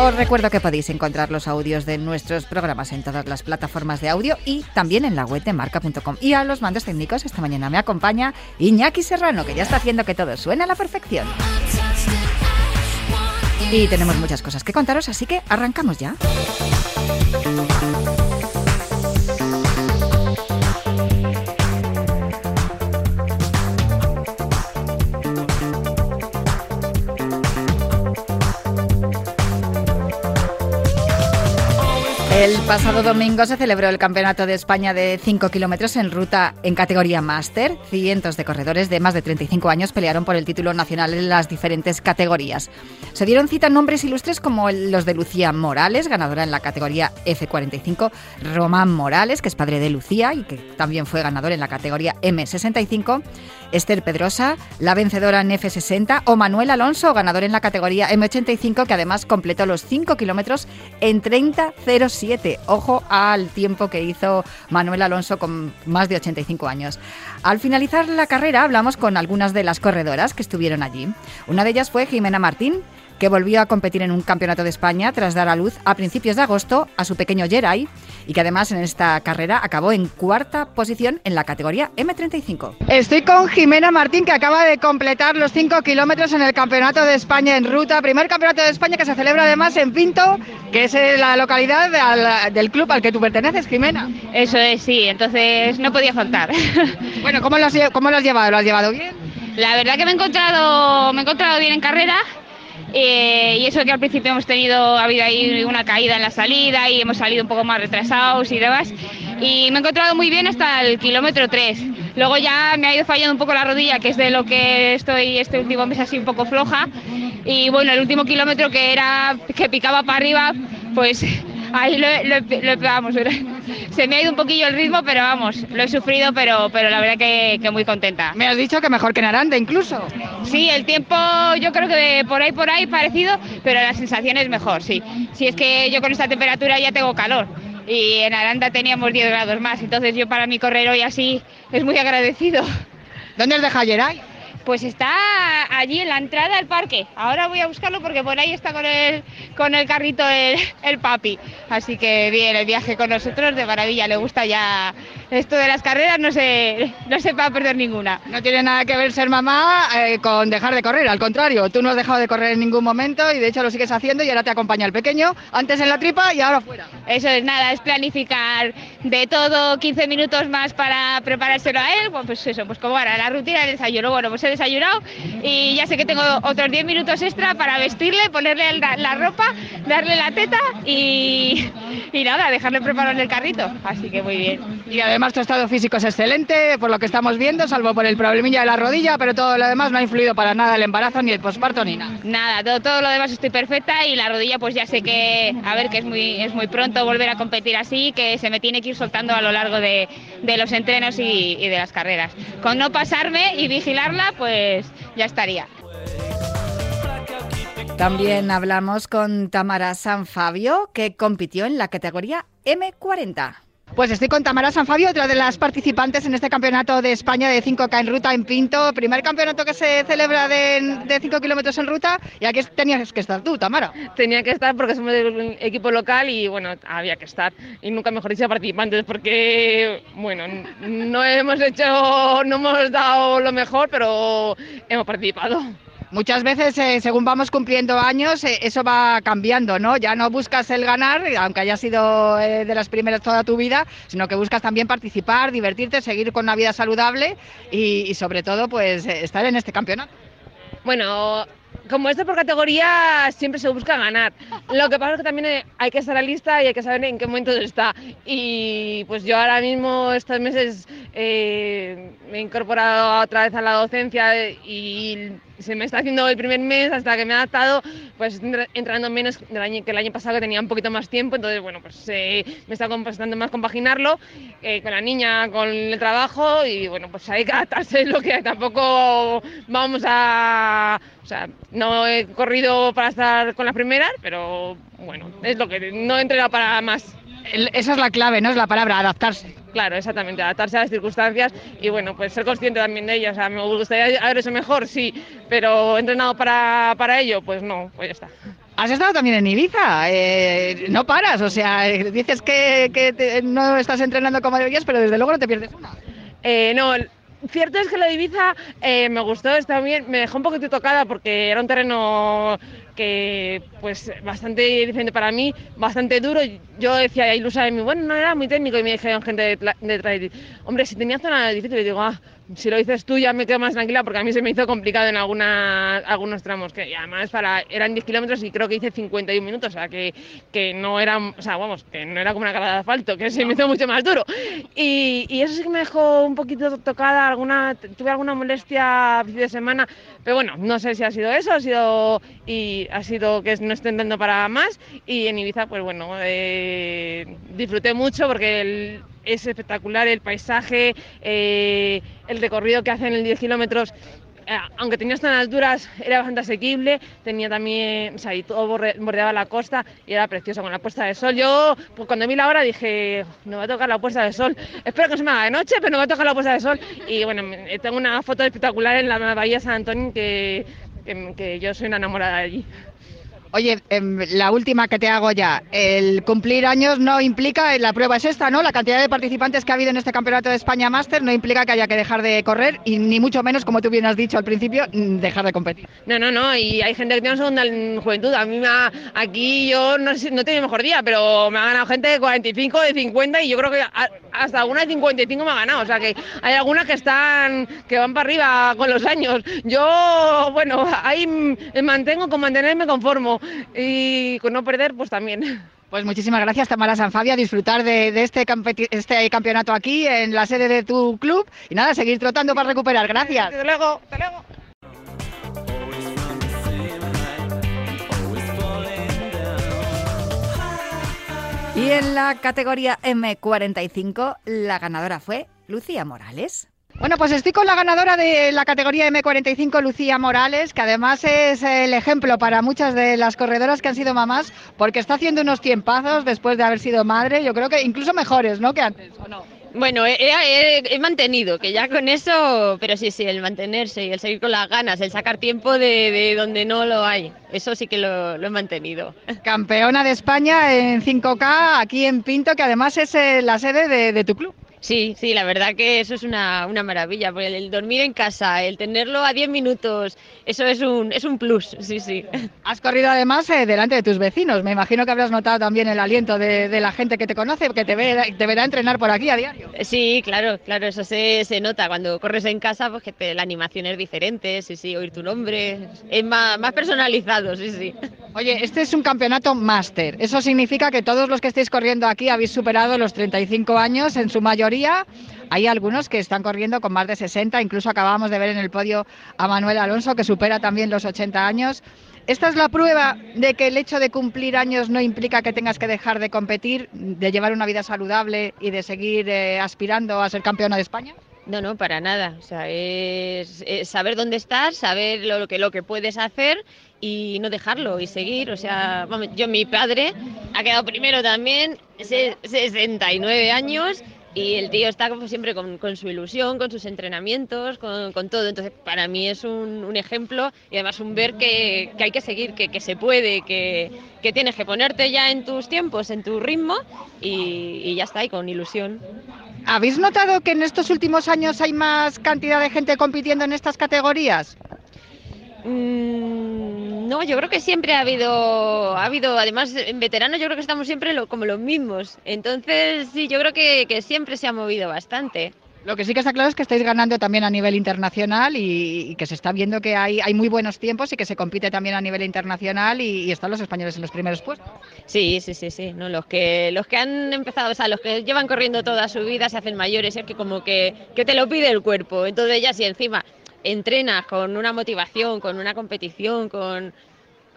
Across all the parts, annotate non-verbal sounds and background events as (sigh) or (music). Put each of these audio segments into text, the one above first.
Os recuerdo que podéis encontrar los audios de nuestros programas en todas las plataformas de audio y también en la web de marca.com. Y a los mandos técnicos esta mañana me acompaña Iñaki Serrano, que ya está haciendo que todo suene a la perfección. Y tenemos muchas cosas que contaros, así que arrancamos ya. El pasado domingo se celebró el Campeonato de España de 5 kilómetros en ruta en categoría máster. Cientos de corredores de más de 35 años pelearon por el título nacional en las diferentes categorías. Se dieron cita nombres ilustres como los de Lucía Morales, ganadora en la categoría F45, Román Morales, que es padre de Lucía y que también fue ganador en la categoría M65, Esther Pedrosa, la vencedora en F60, o Manuel Alonso, ganador en la categoría M85, que además completó los 5 kilómetros en 30.07. Ojo al tiempo que hizo Manuel Alonso con más de 85 años. Al finalizar la carrera hablamos con algunas de las corredoras que estuvieron allí. Una de ellas fue Jimena Martín, que volvió a competir en un campeonato de España tras dar a luz a principios de agosto a su pequeño Jerai y que además en esta carrera acabó en cuarta posición en la categoría M35. Estoy con Jimena Martín que acaba de completar los 5 kilómetros en el Campeonato de España en ruta, primer Campeonato de España que se celebra además en Pinto, que es la localidad del club al que tú perteneces, Jimena. Eso es, sí, entonces no podía faltar. (laughs) bueno, ¿cómo lo has, cómo lo has llevado? ¿Lo has llevado bien? La verdad que me he encontrado, me he encontrado bien en carrera eh, y eso que al principio hemos tenido, ha habido ahí una caída en la salida y hemos salido un poco más retrasados y demás. Y me he encontrado muy bien hasta el kilómetro 3. Luego ya me ha ido fallando un poco la rodilla, que es de lo que estoy este último mes así un poco floja. Y bueno, el último kilómetro que era que picaba para arriba, pues (laughs) ahí lo, lo, vamos, se me ha ido un poquillo el ritmo, pero vamos, lo he sufrido, pero, pero la verdad que, que muy contenta. Me has dicho que mejor que Naranda incluso. Sí, el tiempo yo creo que por ahí, por ahí parecido, pero la sensación es mejor, sí. Si es que yo con esta temperatura ya tengo calor y en Aranda teníamos 10 grados más, entonces yo para mi correr hoy así es muy agradecido. ¿Dónde es de Jalleray? Pues está allí en la entrada del parque. Ahora voy a buscarlo porque por ahí está con el, con el carrito el, papi. Así que bien, el viaje con nosotros de maravilla. Le gusta ya esto de las carreras, no se, no se va a perder ninguna. No tiene nada que ver ser mamá eh, con dejar de correr. Al contrario, tú no has dejado de correr en ningún momento y de hecho lo sigues haciendo y ahora te acompaña el pequeño. Antes en la tripa y ahora fuera. Eso es nada, es planificar de todo 15 minutos más para preparárselo a él. Pues eso, pues como ahora la rutina del desayuno. Bueno, pues desayunado y ya sé que tengo otros 10 minutos extra para vestirle, ponerle la, ropa, darle la teta y, y nada, dejarle preparado en el carrito. Así que muy bien. Y además tu estado físico es excelente, por lo que estamos viendo, salvo por el problemilla de la rodilla, pero todo lo demás no ha influido para nada el embarazo ni el posparto ni nada. Nada, todo, todo lo demás estoy perfecta y la rodilla pues ya sé que, a ver, que es muy, es muy pronto volver a competir así, que se me tiene que ir soltando a lo largo de, de los entrenos y, y de las carreras. Con no pasarme y vigilarla, pues ya estaría. También hablamos con Tamara San Fabio, que compitió en la categoría M40. Pues estoy con Tamara San Fabio, otra de las participantes en este campeonato de España de 5K en ruta en Pinto, primer campeonato que se celebra de, 5 kilómetros en ruta, y aquí tenías que estar tú, Tamara. Tenía que estar porque somos del equipo local y bueno, había que estar, y nunca mejor dicho participantes, porque bueno, no hemos hecho, no hemos dado lo mejor, pero hemos participado. Muchas veces, eh, según vamos cumpliendo años, eh, eso va cambiando, ¿no? Ya no buscas el ganar, aunque haya sido eh, de las primeras toda tu vida, sino que buscas también participar, divertirte, seguir con una vida saludable y, sobre todo, pues, estar en este campeonato. Bueno, como esto por categoría siempre se busca ganar. Lo que pasa es que también hay que estar a lista y hay que saber en qué momento está. Y pues yo ahora mismo estos meses me he incorporado otra vez a la docencia y se me está haciendo el primer mes hasta que me he adaptado, pues entrando menos del año, que el año pasado que tenía un poquito más tiempo, entonces bueno, pues me está costando más compaginarlo eh, con la niña, con el trabajo y bueno, pues hay que adaptarse lo que tampoco vamos a, o sea, he corrido para estar con las primeras, pero bueno, es lo que no he entrenado para más. Esa es la clave, ¿no? Es la palabra, adaptarse. Claro, exactamente, adaptarse a las circunstancias y bueno, pues ser consciente también de ellas. O sea, me gustaría haber eso mejor, sí, pero entrenado para, para ello, pues no, pues ya está. Has estado también en Ibiza, eh, no paras, o sea, dices que, que no estás entrenando como deberías, pero desde luego no te pierdes una. Eh, no, cierto es que la de Ibiza eh, me gustó, está bien, me dejó un poquito tocada porque era un terreno que pues bastante diferente para mí, bastante duro. Yo decía ilusa de mí, bueno, no era muy técnico y me dijeron gente de, de, hombre, si tenía zona difícil, y digo, ah, si lo dices tú ya me quedo más tranquila porque a mí se me hizo complicado en algunas, algunos tramos, que además para, eran 10 kilómetros y creo que hice 51 minutos, o sea, que, que no era, o sea, vamos, que no era como una cara de asfalto, que se me hizo mucho más duro. Y, y eso sí que me dejó un poquito tocada, alguna, tuve alguna molestia a fin de semana, pero bueno, no sé si ha sido eso, ha sido, y ha sido que no estoy entrando para más, y en Ibiza, pues bueno, eh, disfruté mucho porque el, es espectacular el paisaje, eh, el recorrido que hacen en 10 kilómetros. Eh, aunque tenía tan alturas, era bastante asequible, tenía también, o sea, y todo bordeaba la costa y era precioso con la puesta de sol. Yo, pues cuando vi la hora dije, no va a tocar la puesta de sol. Espero que no se me haga de noche, pero no va a tocar la puesta de sol. Y bueno, tengo una foto espectacular en la Bahía San Antonio que, que, que yo soy una enamorada de allí. Oye, em, la última que te hago ya. El cumplir años no implica, la prueba es esta, ¿no? La cantidad de participantes que ha habido en este Campeonato de España Máster no implica que haya que dejar de correr y ni mucho menos, como tú bien has dicho al principio, mm, dejar de competir. No, no, no. Y hay gente que tiene segunda juventud. A mí me aquí yo no, no he tenido mejor día, pero me ha ganado gente de 45, de 50 y yo creo que hasta alguna de 55 me ha ganado. O sea que hay algunas que están, que van para arriba con los años. Yo, bueno, ahí me mantengo con mantenerme conformo y con no perder, pues también. Pues muchísimas gracias, Tamara Sanfabia, disfrutar de, este, este campeonato aquí en la sede de tu club y nada, seguir trotando para recuperar. Gracias. Hasta luego, hasta luego. Y en la categoría M45, la ganadora fue Lucía Morales. Bueno, pues estoy con la ganadora de la categoría M45, Lucía Morales, que además es el ejemplo para muchas de las corredoras que han sido mamás, porque está haciendo unos tiempazos después de haber sido madre, yo creo que incluso mejores, ¿no? Que antes. Bueno, he, mantenido, que ya con eso, pero sí, sí, el mantenerse y el seguir con las ganas, el sacar tiempo de, donde no lo hay, eso sí que lo, he mantenido. (laughs) Campeona de España en 5K aquí en Pinto, que además es eh, la sede de tu club. Sí, sí, la verdad que eso es una, una maravilla, porque el, dormir en casa, el tenerlo a 10 minutos, eso es un, es un plus, sí, sí. Has corrido además eh, delante de tus vecinos, me imagino que habrás notado también el aliento de, la gente que te conoce, que te, ve, te verá entrenar por aquí a diario. Sí, claro, claro, eso se, se nota, cuando corres en casa, pues que la animación es diferente, sí, sí, oír tu nombre, es más, más personalizado, sí, sí. Oye, este es un campeonato máster, eso significa que todos los que estéis corriendo aquí habéis superado los 35 años en su mayoría hay algunos que están corriendo con más de 60, incluso acabamos de ver en el podio a Manuel Alonso, que supera también los 80 años. ¿Esta es la prueba de que el hecho de cumplir años no implica que tengas que dejar de competir, de llevar una vida saludable y de seguir eh, aspirando a ser campeona de España? No, no, para nada. O sea, es, saber dónde estás, saber lo, que, lo que puedes hacer y no dejarlo y seguir. O sea, yo, mi padre ha quedado primero también, 69 años y el tío está como siempre con, su ilusión, con sus entrenamientos, con, todo. Entonces, para mí es un, ejemplo y además un ver que, hay que seguir, que, se puede, que, tienes que ponerte ya en tus tiempos, en tu ritmo y, ya está, y con ilusión. ¿Habéis notado que en estos últimos años hay más cantidad de gente compitiendo en estas categorías? Mm, no, yo creo que siempre ha habido, ha habido, además en veteranos yo creo que estamos siempre como los mismos. Entonces sí, yo creo que, siempre se ha movido bastante. Lo que sí que está claro es que estáis ganando también a nivel internacional y, que se está viendo que hay, hay, muy buenos tiempos y que se compite también a nivel internacional y, están los españoles en los primeros puestos. Sí, sí, sí, sí. No, los que los que han empezado, o sea, los que llevan corriendo toda su vida se hacen mayores, es que como que, que te lo pide el cuerpo. Entonces ya si encima entrenas con una motivación, con una competición, con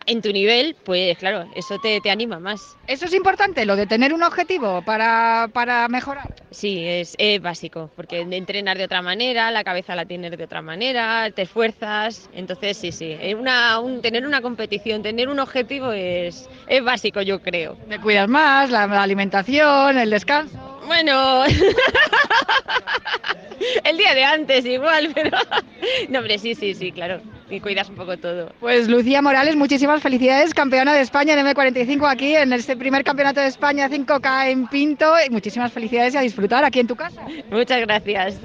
en tu nivel, pues claro, eso te, te, anima más. Eso es importante, lo de tener un objetivo para, para mejorar. Sí, es, es, básico, porque entrenar de otra manera, la cabeza la tienes de otra manera, te esfuerzas, entonces sí, sí, una, un, tener una competición, tener un objetivo es, es básico, yo creo. Te cuidas más, la, la alimentación, el descanso. Bueno, (laughs) el día de antes igual, pero (laughs) no, hombre, sí, sí, sí, claro y cuidas un poco todo. Pues Lucía Morales, muchísimas felicidades, campeona de España en M45 aquí en este primer campeonato de España 5K en Pinto. Y muchísimas felicidades y a disfrutar aquí en tu casa. Muchas gracias.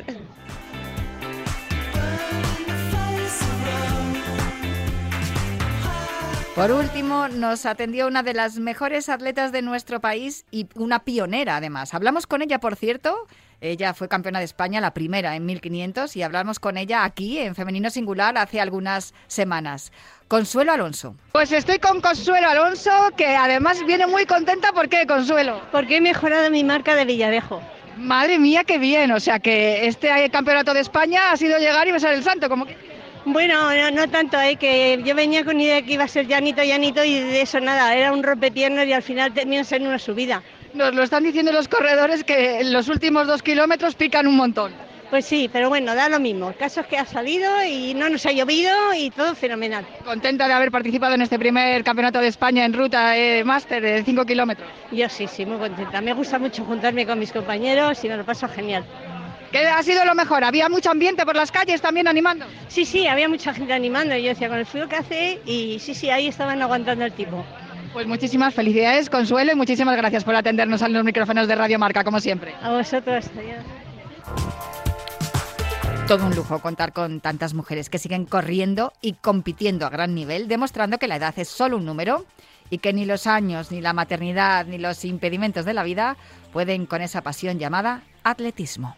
Por último, nos atendió una de las mejores atletas de nuestro país y una pionera además. Hablamos con ella, por cierto, ella fue campeona de España, la primera en 1500, y hablamos con ella aquí en Femenino Singular hace algunas semanas. Consuelo Alonso. Pues estoy con Consuelo Alonso, que además viene muy contenta. ¿Por qué, Consuelo? Porque he mejorado mi marca de Villarejo. Madre mía, qué bien. O sea que este campeonato de España ha sido llegar y besar el santo, como que... Bueno, no, no tanto, ¿eh? que yo venía con idea que iba a ser llanito, llanito y de eso nada, era un rompepiernas y al final terminó en una subida. Nos lo están diciendo los corredores que en los últimos dos kilómetros pican un montón. Pues sí, pero bueno, da lo mismo. El caso es que ha salido y no nos ha llovido y todo fenomenal. ¿Contenta de haber participado en este primer campeonato de España en ruta eh, máster de 5 kilómetros? Yo sí, sí, muy contenta. Me gusta mucho juntarme con mis compañeros y me lo paso genial. ¿Qué ha sido lo mejor? ¿Había mucho ambiente por las calles también animando? Sí, sí, había mucha gente animando. Yo decía, con el frío que hace, y sí, sí, ahí estaban aguantando el tipo. Pues muchísimas felicidades, Consuelo, y muchísimas gracias por atendernos a los micrófonos de Radio Marca, como siempre. A vosotros, adiós. Todo un lujo contar con tantas mujeres que siguen corriendo y compitiendo a gran nivel, demostrando que la edad es solo un número y que ni los años, ni la maternidad, ni los impedimentos de la vida pueden con esa pasión llamada atletismo.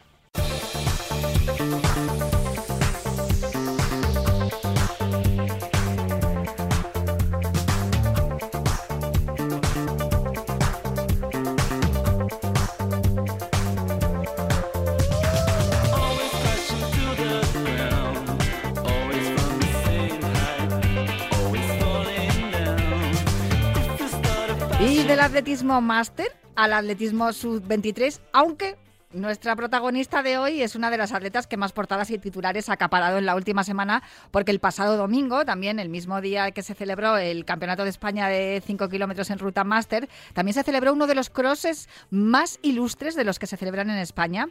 Atletismo máster al atletismo sub-23, aunque nuestra protagonista de hoy es una de las atletas que más portadas y titulares ha acaparado en la última semana, porque el pasado domingo, también el mismo día que se celebró el Campeonato de España de 5 kilómetros en ruta máster, también se celebró uno de los crosses más ilustres de los que se celebran en España,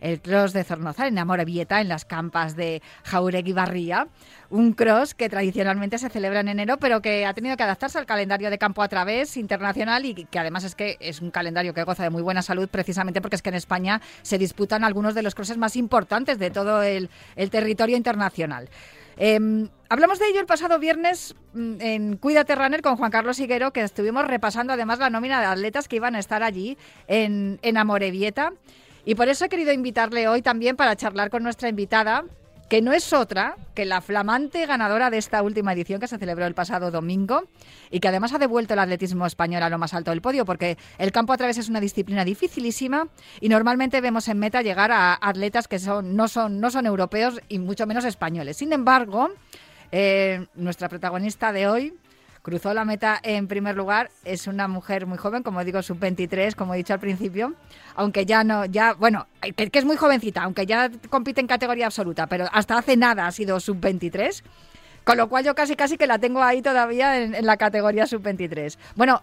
el cross de Zornozar en Amorebieta, en las campas de Jauregui Barría. Un cross que tradicionalmente se celebra en enero, pero que ha tenido que adaptarse al calendario de campo a través internacional y que además es que es un calendario que goza de muy buena salud, precisamente porque es que en España se disputan algunos de los crosses más importantes de todo el, territorio internacional. Eh, hablamos de ello el pasado viernes en Cuídate Runner con Juan Carlos Higuero, que estuvimos repasando además la nómina de atletas que iban a estar allí en, en Amorebieta. Y por eso he querido invitarle hoy también para charlar con nuestra invitada, que no es otra que la flamante ganadora de esta última edición que se celebró el pasado domingo y que además ha devuelto el atletismo español a lo más alto del podio, porque el campo a través es una disciplina dificilísima y normalmente vemos en meta llegar a atletas que son, no, son, no son europeos y mucho menos españoles. Sin embargo, eh, nuestra protagonista de hoy cruzó la meta en primer lugar. Es una mujer muy joven, como digo, sub-23, como he dicho al principio, aunque ya no, ya, bueno, que, que, es muy jovencita, aunque ya compite en categoría absoluta, pero hasta hace nada ha sido sub-23. Con lo cual yo casi casi que la tengo ahí todavía en, en la categoría sub-23. Bueno,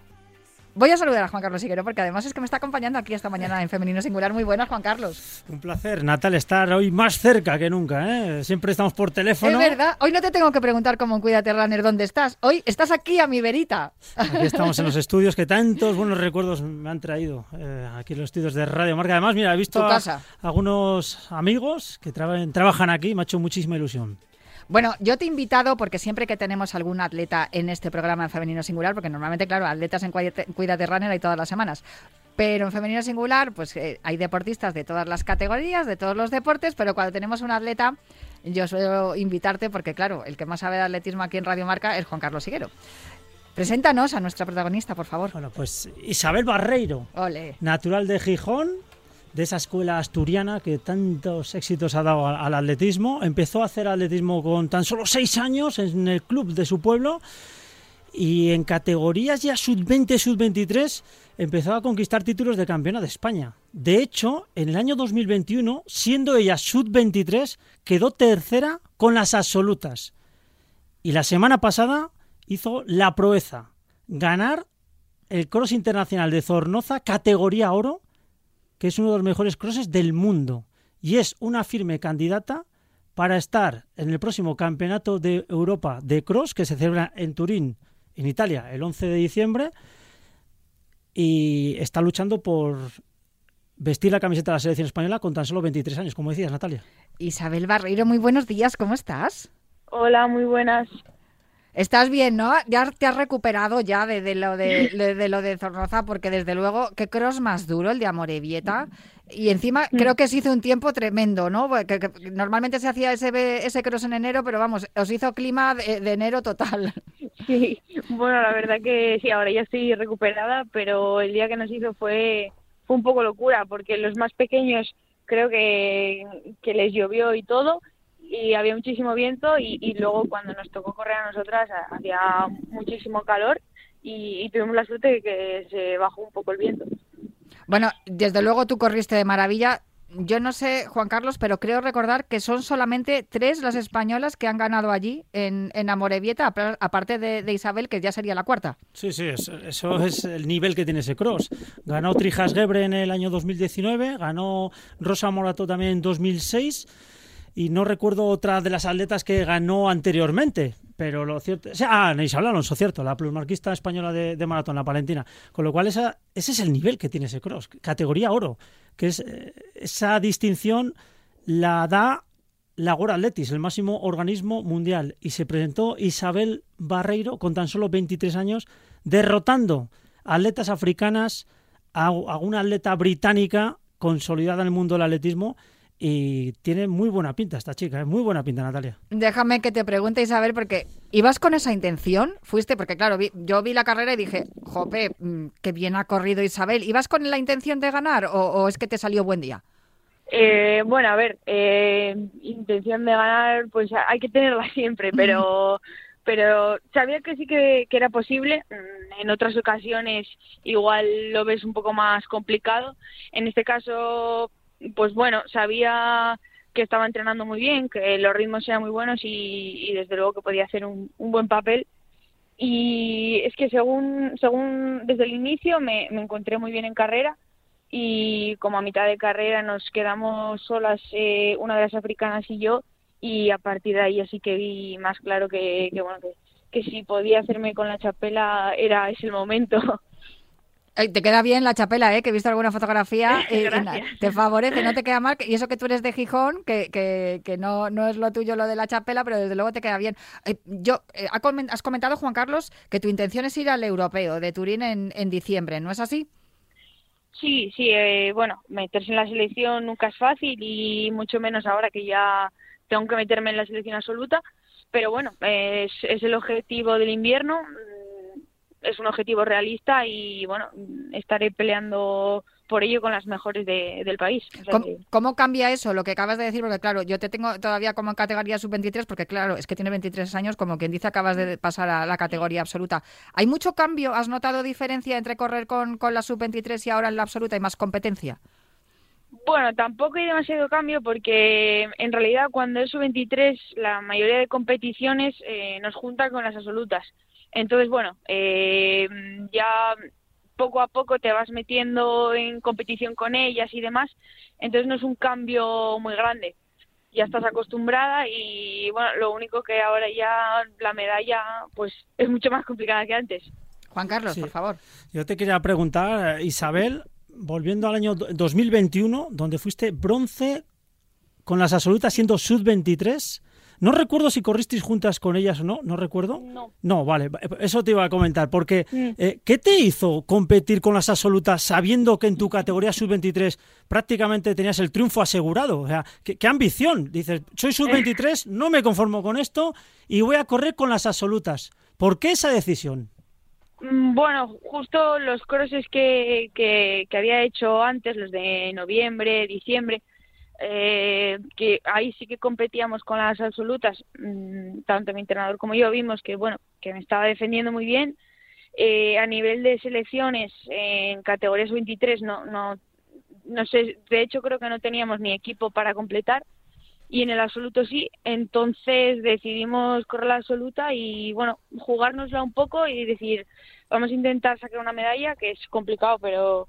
Voy a saludar a Juan Carlos Siguero porque además es que me está acompañando aquí esta mañana en Femenino Singular. Muy buenas, Juan Carlos. Un placer, Natal, estar hoy más cerca que nunca. ¿eh? Siempre estamos por teléfono. Es verdad. Hoy no te tengo que preguntar como Cuídate Runner dónde estás. Hoy estás aquí a mi verita. Aquí estamos en los estudios que tantos buenos recuerdos me han traído. Eh, aquí en los estudios de Radio Marca. Además, mira, he visto a, a algunos amigos que tra trabajan aquí. Me ha hecho muchísima ilusión. Bueno, yo te he invitado porque siempre que tenemos algún atleta en este programa en Femenino Singular, porque normalmente, claro, atletas en Cuídate Runner hay todas las semanas, pero en femenino singular, pues eh, hay deportistas de todas las categorías, de todos los deportes, pero cuando tenemos un atleta, yo suelo invitarte porque, claro, el que más sabe de atletismo aquí en Radio Marca es Juan Carlos Higuero. Preséntanos a nuestra protagonista, por favor. Bueno, pues Isabel Barreiro, Ole. natural de Gijón, de esa escuela asturiana que tantos éxitos ha dado al, atletismo. Empezó a hacer atletismo con tan solo seis años en el club de su pueblo y en categorías ya sub-20, sub-23 empezó a conquistar títulos de campeona de España. De hecho, en el año 2021, siendo ella sub-23, quedó tercera con las absolutas. Y la semana pasada hizo la proeza, ganar el Cross Internacional de Zornoza, categoría oro, que es uno de los mejores crosses del mundo. Y es una firme candidata para estar en el próximo Campeonato de Europa de Cross, que se celebra en Turín, en Italia, el 11 de diciembre. Y está luchando por vestir la camiseta de la selección española con tan solo 23 años, como decías, Natalia. Isabel Barreiro, muy buenos días, ¿cómo estás? Hola, muy buenas. Estás bien, ¿no? Ya te has recuperado ya de, lo de, de, lo de Zornoza, porque desde luego, qué cross más duro el de Amorebieta. Y encima creo que se hizo un tiempo tremendo, ¿no? Que, normalmente se hacía ese, ese cross en enero, pero vamos, os hizo clima de, enero total. Sí, bueno, la verdad que sí, ahora ya estoy recuperada, pero el día que nos hizo fue, fue un poco locura, porque los más pequeños creo que, que les llovió y todo, y había muchísimo viento y, luego cuando nos tocó correr a nosotras hacía muchísimo calor y, tuvimos la suerte de que se bajó un poco el viento. Bueno, desde luego tú corriste de maravilla. Yo no sé, Juan Carlos, pero creo recordar que son solamente tres las españolas que han ganado allí en, en Amorebieta, aparte de, Isabel, que ya sería la cuarta. Sí, sí, eso, eso, es el nivel que tiene ese cross. Ganó Trijas Gebre en el año 2019, ganó Rosa Morato también en 2006 y no recuerdo otra de las atletas que ganó anteriormente, pero lo cierto... O sea, ah, Isabel Alonso, cierto, la plusmarquista española de, maratón, la palentina. Con lo cual esa, ese es el nivel que tiene ese cross, categoría oro, que es eh, esa distinción la da la Gora Atletis, el máximo organismo mundial, y se presentó Isabel Barreiro con tan solo 23 años, derrotando atletas africanas a una atleta británica consolidada en el mundo del atletismo y tiene muy buena pinta esta chica, es muy buena pinta Natalia. Déjame que te pregunte Isabel, porque ¿ibas con esa intención? Fuiste, porque claro, yo vi la carrera y dije, jope, mm, qué bien ha corrido Isabel. ¿Ibas con la intención de ganar o, es que te salió buen día? Eh, bueno, a ver, eh, intención de ganar, pues hay que tenerla (laughs) siempre, pero (laughs) pero sabía que sí que, que, era posible. Mm, en otras ocasiones igual lo ves un poco más complicado. En este caso pues bueno, sabía que estaba entrenando muy bien, que los ritmos eran muy buenos y, desde luego que podía hacer un, buen papel. Y es que según, según desde el inicio me, encontré muy bien en carrera y como a mitad de carrera nos quedamos solas eh, una de las africanas y yo y a partir de ahí así que vi más claro que, que bueno que, que si podía hacerme con la chapela era ese el momento (laughs) te queda bien la chapela, ¿eh? que he visto alguna fotografía. (laughs) y te favorece, no te queda mal. Y eso que tú eres de Gijón, que, que, no, no es lo tuyo lo de la chapela, pero desde luego te queda bien. Eh, yo eh, Has comentado, Juan Carlos, que tu intención es ir al europeo de Turín en, en diciembre, ¿no es así? Sí, sí. Eh, bueno, meterse en la selección nunca es fácil y mucho menos ahora que ya tengo que meterme en la selección absoluta. Pero bueno, es, es el objetivo del invierno es un objetivo realista y bueno, estaré peleando por ello con las mejores del país. ¿Cómo, cambia eso, lo que acabas de decir? Porque claro, yo te tengo todavía como en categoría sub-23, porque claro, es que tiene 23 años, como quien dice, acabas de pasar a la categoría absoluta. ¿Hay mucho cambio? ¿Has notado diferencia entre correr con, con la sub-23 y ahora en la absoluta y más competencia? Bueno, tampoco hay demasiado cambio porque en realidad cuando es sub-23 la mayoría de competiciones eh, nos juntan con las absolutas. Entonces, bueno, eh, ya poco a poco te vas metiendo en competición con ellas y demás, entonces no es un cambio muy grande. Ya estás acostumbrada y bueno, lo único que ahora ya la medalla pues es mucho más complicada que antes. Juan Carlos, por favor. Yo te quería preguntar, Isabel, volviendo al año 2021, donde fuiste bronce con las absolutas siendo sub-23, no recuerdo si corristeis juntas con ellas o no, no recuerdo. No. No, vale, eso te iba a comentar, porque mm. eh, ¿qué te hizo competir con las absolutas sabiendo que en tu categoría sub-23 prácticamente tenías el triunfo asegurado? O sea, ¿qué, ambición? Dices, soy sub-23, no me conformo con esto y voy a correr con las absolutas. ¿Por qué esa decisión? Mm, Bueno, justo los crosses que, que, que había hecho antes, los de noviembre, diciembre, eh, que ahí sí que competíamos con las absolutas, mm, tanto mi entrenador como yo vimos que bueno que me estaba defendiendo muy bien. Eh, a nivel de selecciones en categorías 23 no no no sé, de hecho creo que no teníamos ni equipo para completar y en el absoluto sí, entonces decidimos correr la absoluta y bueno, jugárnosla un poco y decir, vamos a intentar sacar una medalla que es complicado, pero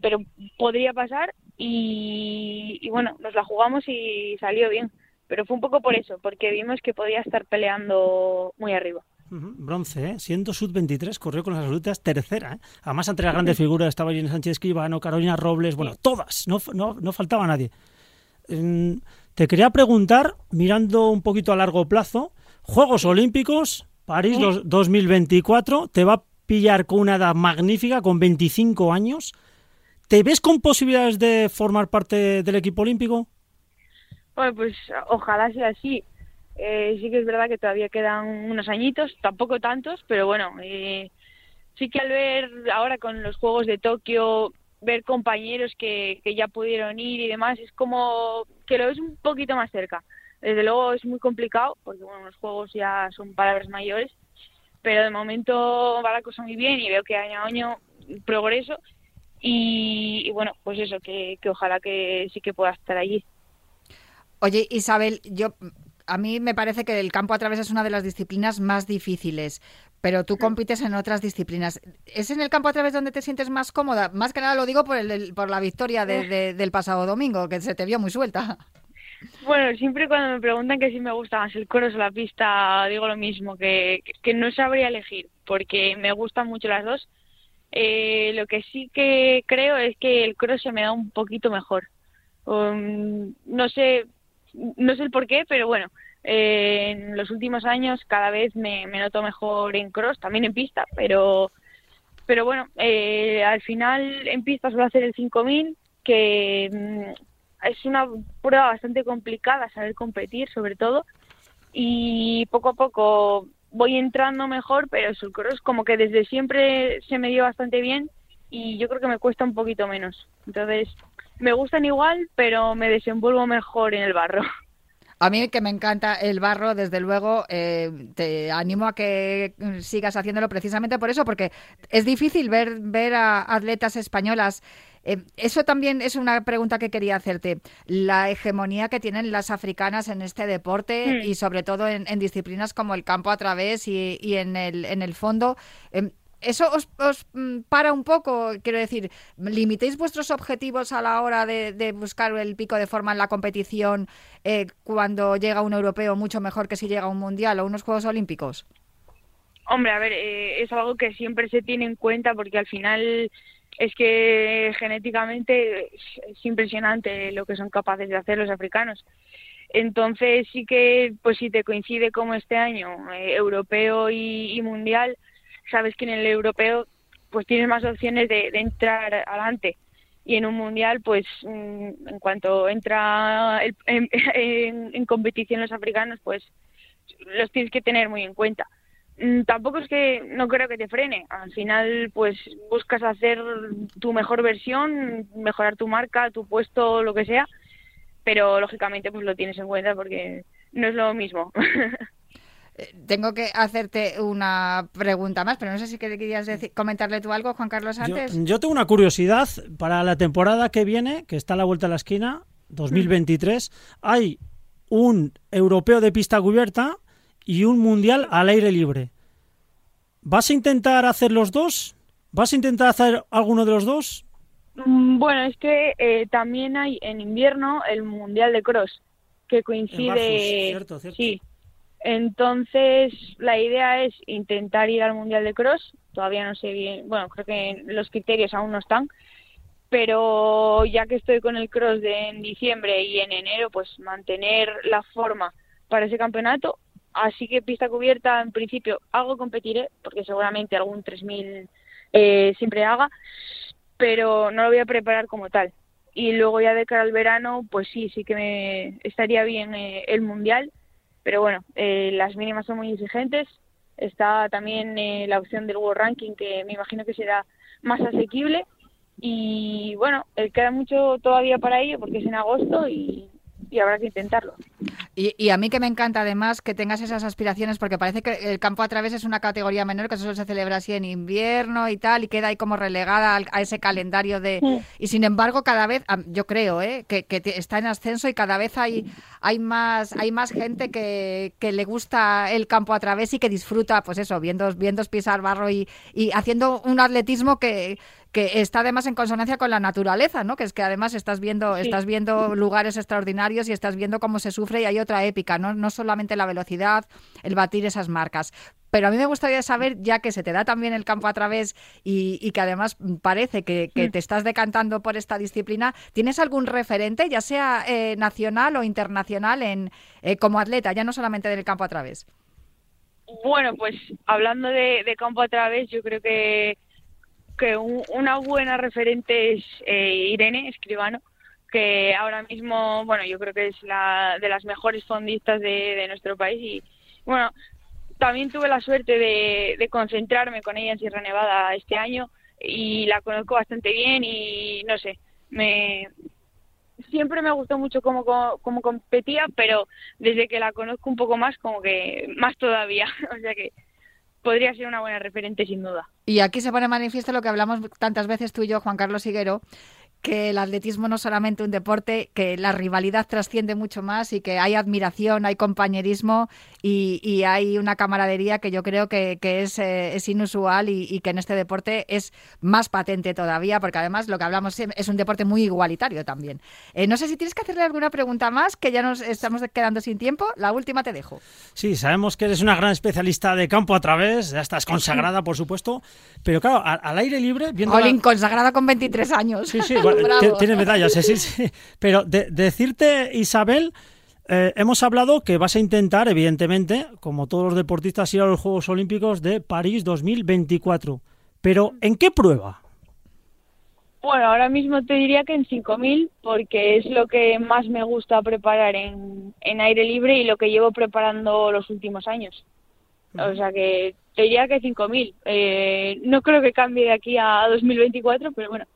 pero podría pasar y, y bueno, nos la jugamos y salió bien. Pero fue un poco por eso, porque vimos que podía estar peleando muy arriba. Bronce, ¿eh? siendo sub-23, corrió con las absolutas tercera. ¿eh? Además, entre las grandes figuras estaba Irene Sánchez Escribano, Carolina Robles, bueno, todas, no, no, no faltaba nadie. Mm, Te quería preguntar, mirando un poquito a largo plazo, Juegos Olímpicos, París dos- 2024, te va a pillar con una edad magnífica, con 25 años. ¿Te ves con posibilidades de formar parte del equipo olímpico? Bueno, pues ojalá sea así. Eh, sí que es verdad que todavía quedan unos añitos, tampoco tantos, pero bueno, eh, sí que al ver ahora con los Juegos de Tokio, ver compañeros que, que ya pudieron ir y demás, es como que lo ves un poquito más cerca. Desde luego es muy complicado, porque bueno, los Juegos ya son palabras mayores, pero de momento va la cosa muy bien y veo que año a año progreso y, y bueno, pues eso, que, que ojalá que sí que pueda estar allí. Oye, Isabel, yo a mí me parece que el campo a través es una de las disciplinas más difíciles, pero tú compites en otras disciplinas. ¿Es en el campo a través donde te sientes más cómoda? Más que nada lo digo por, el, por la victoria de- de- (laughs) del pasado domingo, que se te vio muy suelta. Bueno, siempre cuando me preguntan que si me gusta más el cross o la pista, digo lo mismo, que, que no sabría elegir, porque me gustan mucho las dos. Eh, lo que sí que creo es que el cross se me da un poquito mejor. Um, no sé, no sé el por qué, pero bueno, eh, en los últimos años cada vez me, noto mejor en cross, también en pista, pero pero bueno, eh, al final en pista suelo hacer el 5000, que mm, es una prueba bastante complicada saber competir, sobre todo, y poco a poco voy entrando mejor, pero el cross como que desde siempre se me dio bastante bien y yo creo que me cuesta un poquito menos. Entonces, me gustan igual, pero me desenvuelvo mejor en el barro. (laughs) A mí que me encanta el barro, desde luego, eh, te animo a que sigas haciéndolo precisamente por eso, porque es difícil ver, ver a atletas españolas. Eh, eso también es una pregunta que quería hacerte. La hegemonía que tienen las africanas en este deporte Mm. y sobre todo en, en disciplinas como el campo a través y, y en, el, en el fondo. eh, ¿Eso os, os, mm, para un poco? Quiero decir, ¿limitéis vuestros objetivos a la hora de, de buscar el pico de forma en la competición eh, cuando llega un europeo mucho mejor que si llega un mundial o unos Juegos Olímpicos? Hombre, a ver, eh, es algo que siempre se tiene en cuenta porque al final es que genéticamente es, es impresionante lo que son capaces de hacer los africanos. Entonces sí que, pues si te coincide como este año, eh, europeo y, mundial, sabes que en el europeo pues tienes más opciones de, entrar adelante y en un mundial pues mm, en cuanto entra el- (laughs) en competición los africanos pues los tienes que tener muy en cuenta. Mm, Tampoco es que no creo que te frene. Al final, pues buscas hacer tu mejor versión, mejorar tu marca, tu puesto, lo que sea, pero lógicamente pues lo tienes en cuenta porque no es lo mismo. (laughs) Eh, Tengo que hacerte una pregunta más, pero no sé si querías decir- comentarle tú algo, Juan Carlos, antes. yo tengo una curiosidad para la temporada que viene, que está a la vuelta de la esquina, 2023. Hay un europeo de pista cubierta y un mundial al aire libre. ¿Vas a intentar hacer los dos? ¿Vas a intentar hacer alguno de los dos? Mm, Bueno, es que eh, también hay en invierno el Mundial de Cross, que coincide... Barfus, cierto, cierto. Sí. Entonces, la idea es intentar ir al Mundial de Cross. Todavía no sé bien, bueno, creo que los criterios aún no están. Pero ya que estoy con el Cross de en diciembre y en enero, pues mantener la forma para ese campeonato. Así que pista cubierta, en principio, algo competiré, porque seguramente algún 3000 eh, siempre haga pero no lo voy a preparar como tal. Y luego ya de cara al verano, pues sí, sí que me estaría bien eh, el mundial, pero bueno, eh, las mínimas son muy exigentes está también eh, la opción del World Ranking, que me imagino que será más asequible. Y bueno, eh, queda mucho todavía para ello porque es en agosto y, y habrá que intentarlo. Y, a mí que me encanta además que tengas esas aspiraciones, porque parece que el campo a través es una categoría menor que solo se celebra así en invierno y tal, y queda ahí como relegada a ese calendario de... Y sin embargo, cada vez, yo creo, ¿eh? que, está en ascenso y cada vez hay, hay, más, hay más gente que, le gusta el campo a través y que disfruta, pues eso, viendo, viendo pisar barro y, y haciendo un atletismo que, que está además en consonancia con la naturaleza, ¿no? Que es que además estás viendo, estás viendo lugares extraordinarios y estás viendo cómo se sufre y hay otra épica, ¿no? No solamente la velocidad, el batir esas marcas. Pero a mí me gustaría saber, ya que se te da también el campo a través y, que además parece que, mm. te estás decantando por esta disciplina, ¿tienes algún referente, ya sea eh, nacional o internacional, en eh, como atleta, ya no solamente del campo a través? Bueno, pues hablando de campo a través, yo creo que que una buena referente es eh, Irene Escribano, que ahora mismo, bueno, yo creo que es la de las mejores fondistas de, nuestro país y, bueno, también tuve la suerte de, concentrarme con ella en Sierra Nevada este año y la conozco bastante bien y, no sé, me siempre me gustó mucho cómo, cómo competía, pero desde que la conozco un poco más, como que más todavía, (laughs) o sea que podría ser una buena referente sin duda. Y aquí se pone manifiesto lo que hablamos tantas veces tú y yo, Juan Carlos Higuero, que el atletismo no es solamente un deporte, que la rivalidad trasciende mucho más y que hay admiración, hay compañerismo y, hay una camaradería que yo creo que, es, eh, es, inusual y, que en este deporte es más patente todavía, porque además lo que hablamos es un deporte muy igualitario también. Eh, no sé si tienes que hacerle alguna pregunta más, que ya nos estamos quedando sin tiempo. La última te dejo. Sí, sabemos que eres una gran especialista de campo a través, ya estás consagrada, por supuesto, pero claro, al, aire libre... Viendo consagrada con 23 años. Sí, sí, (laughs) tiene medallas, sí, sí. Pero decirte, Isabel, eh, hemos hablado que vas a intentar, evidentemente, como todos los deportistas, ir a los Juegos Olímpicos de París 2024. Pero, ¿en qué prueba? Bueno, ahora mismo te diría que en 5.000, porque es lo que más me gusta preparar en, aire libre y lo que llevo preparando los últimos años. O sea que te diría que 5.000. Eh, no creo que cambie de aquí a 2024, pero bueno.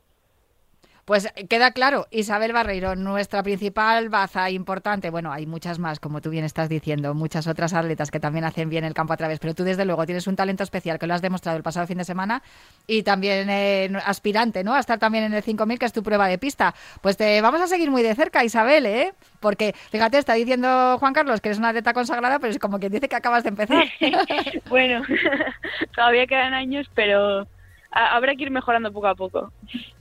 Pues eh, queda claro, Isabel Barreiro, nuestra principal baza importante. Bueno, hay muchas más, como tú bien estás diciendo, muchas otras atletas que también hacen bien el campo a través, pero tú desde luego tienes un talento especial que lo has demostrado el pasado fin de semana y también eh, aspirante, ¿no? A estar también en el 5000, que es tu prueba de pista. Pues te vamos a seguir muy de cerca, Isabel, ¿eh? Porque, fíjate, está diciendo Juan Carlos que eres una atleta consagrada, pero es como que dice que acabas de empezar. (laughs) bueno, (laughs) todavía quedan años, pero habrá que ir mejorando poco a poco.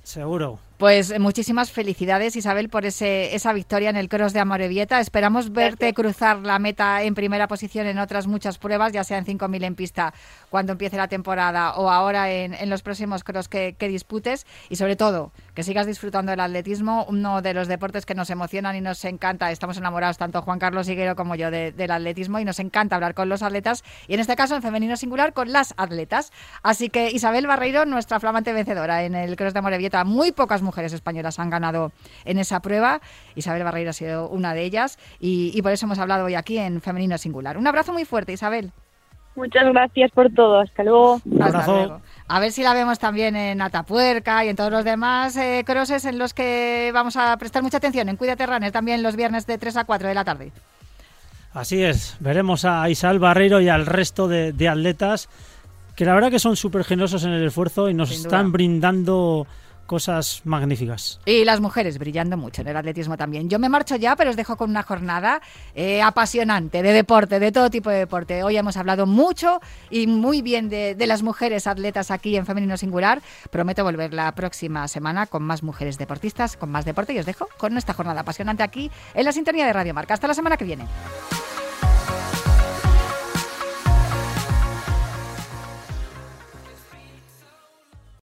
Seguro. Pues muchísimas felicidades Isabel por ese, esa victoria en el Cross de Amorebieta. Esperamos verte cruzar la meta en primera posición en otras muchas pruebas, ya sea en 5.000 en pista cuando empiece la temporada o ahora en, los próximos Cross que, disputes y sobre todo que sigas disfrutando del atletismo, uno de los deportes que nos emocionan y nos encanta. Estamos enamorados tanto Juan Carlos Higuero como yo del atletismo y nos encanta hablar con los atletas y en este caso en femenino singular con las atletas. Así que Isabel Barreiro, nuestra flamante vencedora en el Cross de Amorebieta, muy pocas mujeres españolas han ganado en esa prueba. Isabel Barreira ha sido una de ellas y, por eso hemos hablado hoy aquí en Femenino Singular. Un abrazo muy fuerte, Isabel. Muchas gracias por todo. Hasta luego. Hasta luego. A ver si la vemos también en Atapuerca y en todos los demás eh, crosses en los que vamos a prestar mucha atención. En Cuídate Runner también los viernes de 3 a 4 de la tarde. Así es. Veremos a Isabel Barreiro y al resto de, atletas que la verdad que son súper generosos en el esfuerzo y nos están brindando cosas magníficas. Y las mujeres brillando mucho en el atletismo también. Yo me marcho ya, pero os dejo con una jornada eh, apasionante de deporte, de todo tipo de deporte. Hoy hemos hablado mucho y muy bien de, de, las mujeres atletas aquí en Femenino Singular. Prometo volver la próxima semana con más mujeres deportistas, con más deporte y os dejo con esta jornada apasionante aquí en la sintonía de Radio Marca. Hasta la semana que viene.